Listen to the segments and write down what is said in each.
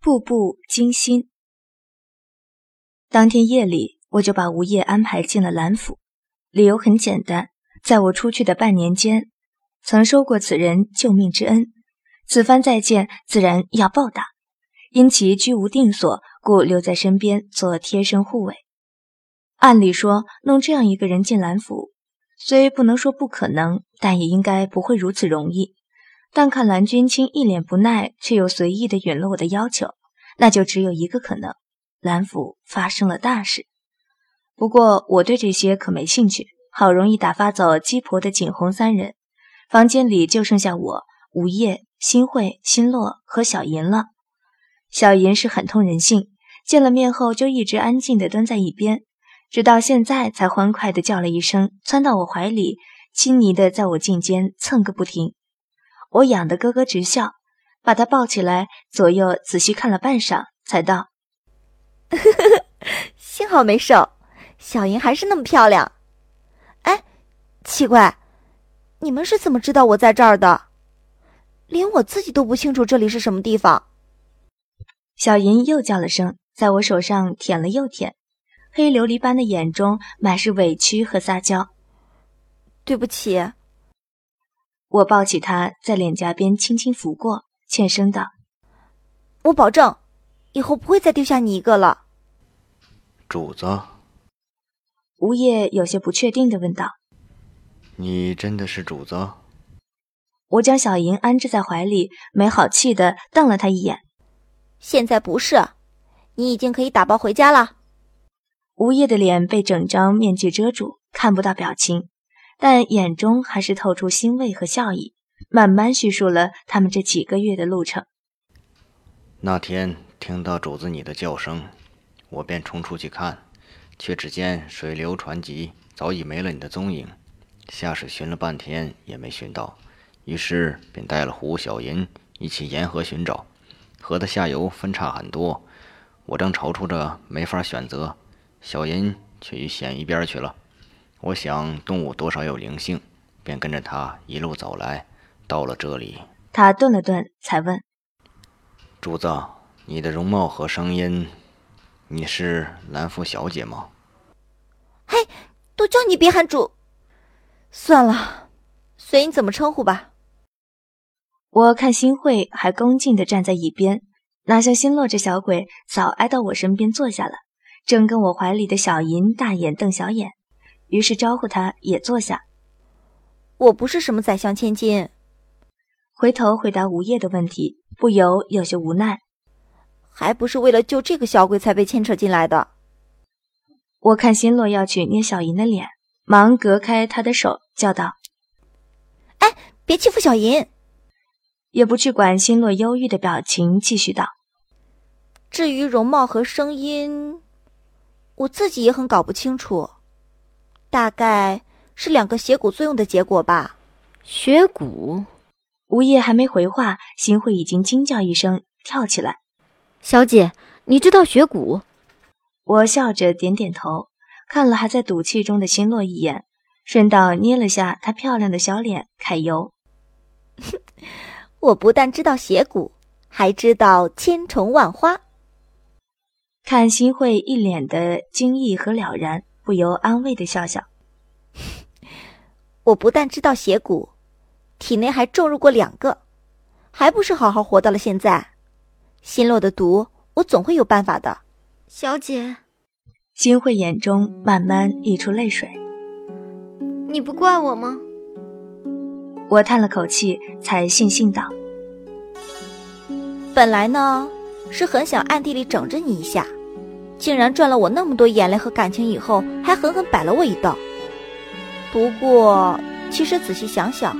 步步惊心。当天夜里，我就把吴业安排进了兰府，理由很简单，在我出去的半年间，曾收过此人救命之恩，此番再见，自然要报答。因其居无定所，故留在身边做贴身护卫。按理说，弄这样一个人进兰府，虽不能说不可能，但也应该不会如此容易。但看蓝君清一脸不耐，却又随意的允了我的要求，那就只有一个可能：蓝府发生了大事。不过我对这些可没兴趣。好容易打发走鸡婆的景洪三人，房间里就剩下我、午夜、新慧、新洛和小银了。小银是很通人性，见了面后就一直安静的蹲在一边，直到现在才欢快的叫了一声，窜到我怀里，亲昵的在我颈间蹭个不停。我痒得咯咯直笑，把他抱起来，左右仔细看了半晌，才道：“幸好没瘦，小银还是那么漂亮。哎，奇怪，你们是怎么知道我在这儿的？连我自己都不清楚这里是什么地方。”小银又叫了声，在我手上舔了又舔，黑琉璃般的眼中满是委屈和撒娇。对不起。我抱起他，在脸颊边轻轻拂过，欠声道：“我保证，以后不会再丢下你一个了。”主子，吴业有些不确定的问道：“你真的是主子？”我将小莹安置在怀里，没好气的瞪了他一眼：“现在不是，你已经可以打包回家了。”吴业的脸被整张面具遮住，看不到表情。但眼中还是透出欣慰和笑意，慢慢叙述了他们这几个月的路程。那天听到主子你的叫声，我便冲出去看，却只见水流船急，早已没了你的踪影。下水寻了半天也没寻到，于是便带了胡小银一起沿河寻找。河的下游分叉很多，我正踌躇着没法选择，小银却于险一边去了。我想动物多少有灵性，便跟着他一路走来，到了这里。他顿了顿，才问：“主子，你的容貌和声音，你是兰府小姐吗？”“嘿，都叫你别喊主。”“算了，随你怎么称呼吧。”我看新慧还恭敬地站在一边，哪像新洛这小鬼早挨到我身边坐下了，正跟我怀里的小银大眼瞪小眼。于是招呼他也坐下。我不是什么宰相千金。回头回答吴业的问题，不由有些无奈。还不是为了救这个小鬼才被牵扯进来的。我看新洛要去捏小银的脸，忙隔开他的手，叫道：“哎，别欺负小银！”也不去管新洛忧郁的表情，继续道：“至于容貌和声音，我自己也很搞不清楚。”大概是两个血骨作用的结果吧。血骨，吴业还没回话，新慧已经惊叫一声，跳起来：“小姐，你知道血骨？”我笑着点点头，看了还在赌气中的新洛一眼，顺道捏了下她漂亮的小脸，揩油。我不但知道血骨，还知道千重万花。看新慧一脸的惊异和了然。不由安慰的笑笑。我不但知道邪骨，体内还种入过两个，还不是好好活到了现在。心落的毒，我总会有办法的。小姐，金慧眼中慢慢溢出泪水。你不怪我吗？我叹了口气，才悻悻道：“本来呢，是很想暗地里整着你一下。”竟然赚了我那么多眼泪和感情，以后还狠狠摆了我一道。不过，其实仔细想想，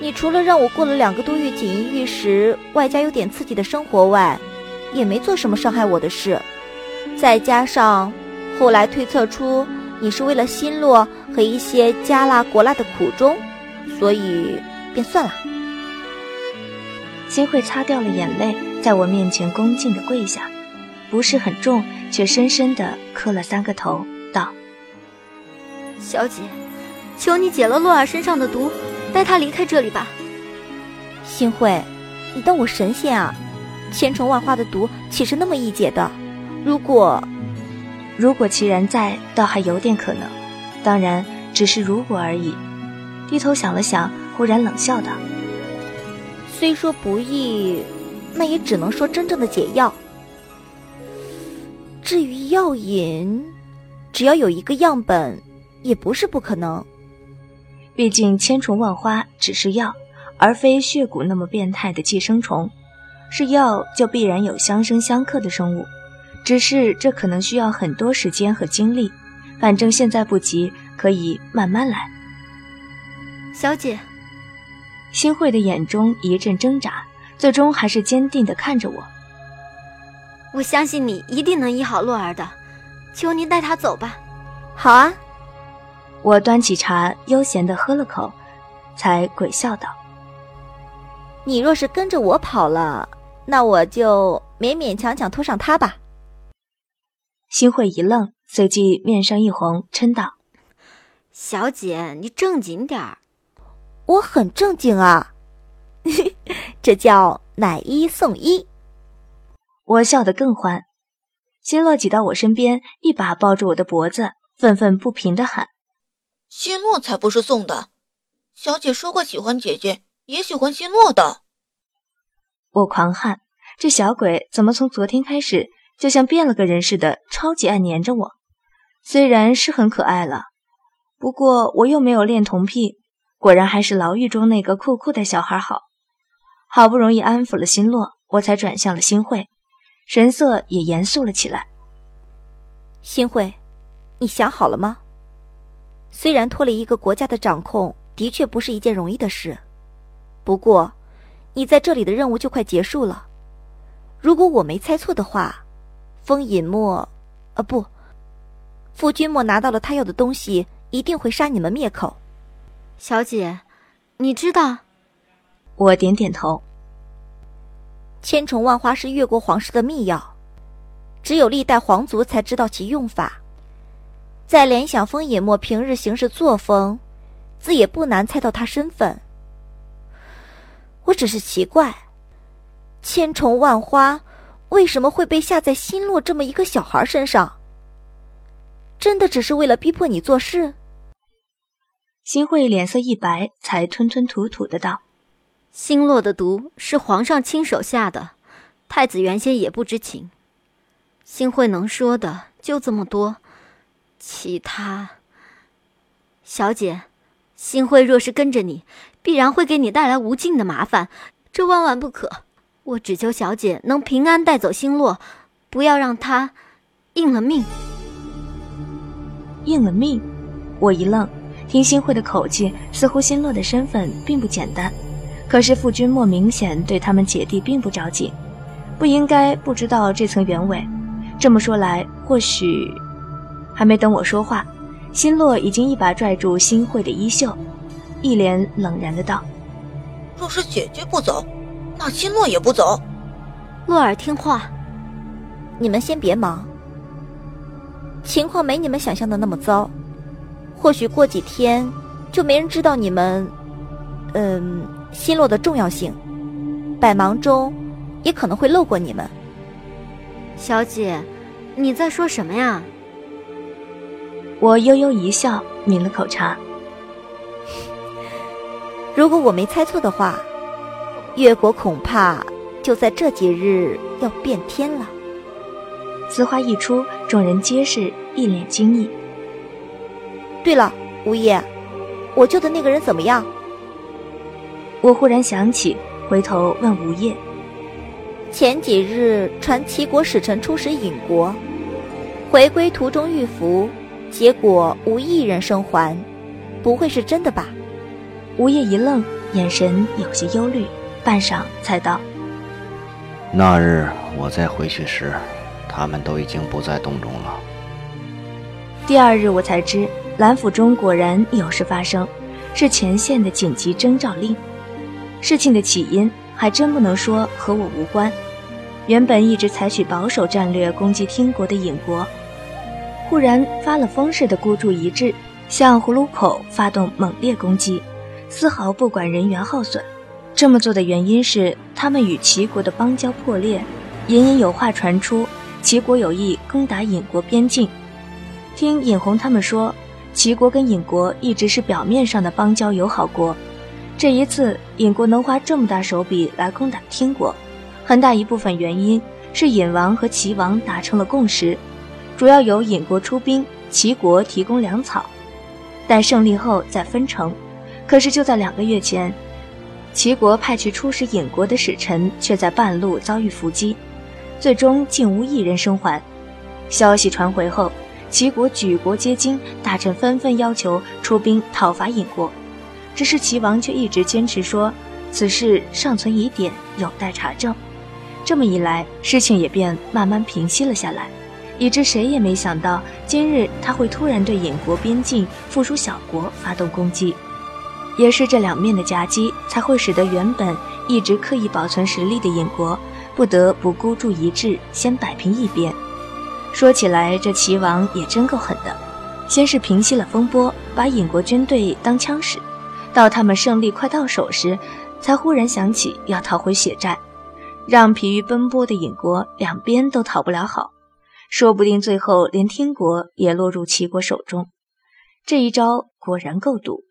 你除了让我过了两个多月锦衣玉食、外加有点刺激的生活外，也没做什么伤害我的事。再加上后来推测出你是为了心落和一些加辣果辣的苦衷，所以便算了。金慧擦掉了眼泪，在我面前恭敬地跪下。不是很重，却深深的磕了三个头，道：“小姐，求你解了洛儿身上的毒，带她离开这里吧。”幸会，你当我神仙啊？千重万化的毒岂是那么易解的？如果，如果其然在，倒还有点可能。当然，只是如果而已。低头想了想，忽然冷笑道：“虽说不易，那也只能说真正的解药。至于药引，只要有一个样本，也不是不可能。毕竟千虫万花只是药，而非血蛊那么变态的寄生虫。是药，就必然有相生相克的生物，只是这可能需要很多时间和精力。反正现在不急，可以慢慢来。”小姐，新慧的眼中一阵挣扎，最终还是坚定地看着我。我相信你一定能医好洛儿的，求您带她走吧。好啊，我端起茶，悠闲地喝了口，才鬼笑道：“你若是跟着我跑了，那我就勉勉强强拖上她吧。”新慧一愣，随即面上一红，嗔道：“小姐，你正经点儿。”我很正经啊，这叫买一送一。我笑得更欢。新洛挤到我身边，一把抱住我的脖子，愤愤不平地喊：“新洛才不是送的！小姐说过喜欢姐姐，也喜欢新洛的。”我狂汗，这小鬼怎么从昨天开始就像变了个人似的，超级爱黏着我？虽然是很可爱了，不过我又没有恋童癖。果然还是牢狱中那个酷酷的小孩好。好不容易安抚了心洛，我才转向了新慧，神色也严肃了起来。新慧，你想好了吗？虽然脱离一个国家的掌控的确不是一件容易的事，不过你在这里的任务就快结束了。如果我没猜错的话，风隐墨，啊不，傅君莫拿到了他要的东西，一定会杀你们灭口。小姐，你知道？我点点头。千重万花是越国皇室的秘药，只有历代皇族才知道其用法。再联想风野墨平日行事作风，自也不难猜到他身份。我只是奇怪，千重万花为什么会被下在新洛这么一个小孩身上？真的只是为了逼迫你做事？新慧脸色一白，才吞吞吐吐的道：“星落的毒是皇上亲手下的，太子原先也不知情。星慧能说的就这么多，其他……小姐，星慧若是跟着你，必然会给你带来无尽的麻烦，这万万不可。我只求小姐能平安带走星落，不要让他应了命。应了命？我一愣。”听星慧的口气，似乎星洛的身份并不简单。可是傅君莫明显对他们姐弟并不着急，不应该不知道这层原委。这么说来，或许……还没等我说话，新洛已经一把拽住新慧的衣袖，一脸冷然的道：“若是姐姐不走，那新洛也不走。”洛儿听话，你们先别忙。情况没你们想象的那么糟。或许过几天，就没人知道你们，嗯，心落的重要性。百忙中，也可能会漏过你们。小姐，你在说什么呀？我悠悠一笑，抿了口茶。如果我没猜错的话，越国恐怕就在这几日要变天了。此话一出，众人皆是一脸惊异。对了，吴叶，我救的那个人怎么样？我忽然想起，回头问吴业。前几日传齐国使臣出使尹国，回归途中遇伏，结果无一人生还，不会是真的吧？吴业一愣，眼神有些忧虑，半晌才道：“那日我再回去时，他们都已经不在洞中了。”第二日我才知。蓝府中果然有事发生，是前线的紧急征召令。事情的起因还真不能说和我无关。原本一直采取保守战略攻击听国的尹国，忽然发了疯似的孤注一掷，向葫芦口发动猛烈攻击，丝毫不管人员耗损。这么做的原因是他们与齐国的邦交破裂，隐隐有话传出，齐国有意攻打尹国边境。听尹红他们说，齐国跟尹国一直是表面上的邦交友好国，这一次尹国能花这么大手笔来攻打听国，很大一部分原因是尹王和齐王达成了共识，主要由尹国出兵，齐国提供粮草，待胜利后再分成。可是就在两个月前。齐国派去出使尹国的使臣，却在半路遭遇伏击，最终竟无一人生还。消息传回后，齐国举国皆惊，大臣纷纷要求出兵讨伐尹国。只是齐王却一直坚持说，此事尚存疑点，有待查证。这么一来，事情也便慢慢平息了下来，以致谁也没想到，今日他会突然对尹国边境附属小国发动攻击。也是这两面的夹击，才会使得原本一直刻意保存实力的尹国，不得不孤注一掷，先摆平一边。说起来，这齐王也真够狠的，先是平息了风波，把尹国军队当枪使，到他们胜利快到手时，才忽然想起要讨回血债，让疲于奔波的尹国两边都讨不了好，说不定最后连天国也落入齐国手中。这一招果然够毒。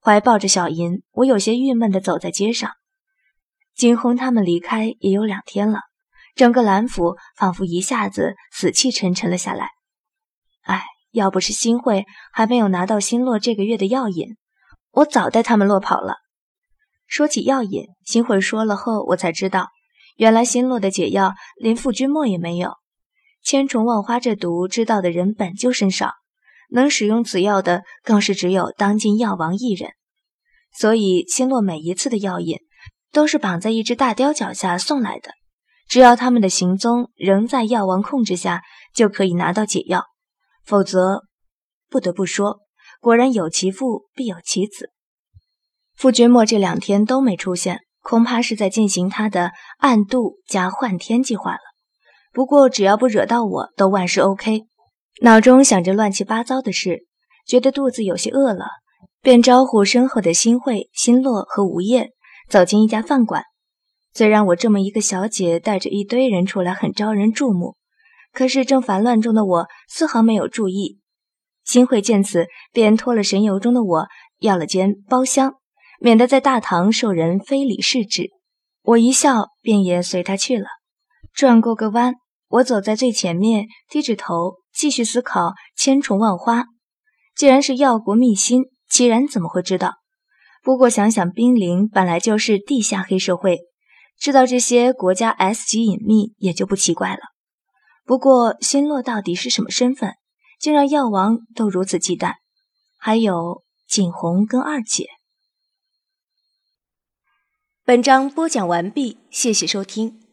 怀抱着小银，我有些郁闷地走在街上。景洪他们离开也有两天了，整个蓝府仿佛一下子死气沉沉了下来。唉，要不是新会还没有拿到新洛这个月的药引，我早带他们落跑了。说起药引，新会说了后，我才知道，原来新洛的解药连傅君墨也没有。千重万花这毒知道的人本就甚少。能使用此药的，更是只有当今药王一人。所以，星洛每一次的药引，都是绑在一只大雕脚下送来的。只要他们的行踪仍在药王控制下，就可以拿到解药。否则，不得不说，果然有其父必有其子。傅君莫这两天都没出现，恐怕是在进行他的暗度加幻天计划了。不过，只要不惹到我，都万事 OK。脑中想着乱七八糟的事，觉得肚子有些饿了，便招呼身后的新慧、新洛和吴叶走进一家饭馆。虽然我这么一个小姐带着一堆人出来很招人注目，可是正烦乱中的我丝毫没有注意。新会见此，便托了神游中的我要了间包厢，免得在大堂受人非礼视之。我一笑，便也随他去了。转过个弯，我走在最前面，低着头。继续思考千重万花，既然是药国秘辛，齐然怎么会知道？不过想想冰陵本来就是地下黑社会，知道这些国家 S 级隐秘也就不奇怪了。不过新洛到底是什么身份，竟让药王都如此忌惮？还有景红跟二姐。本章播讲完毕，谢谢收听。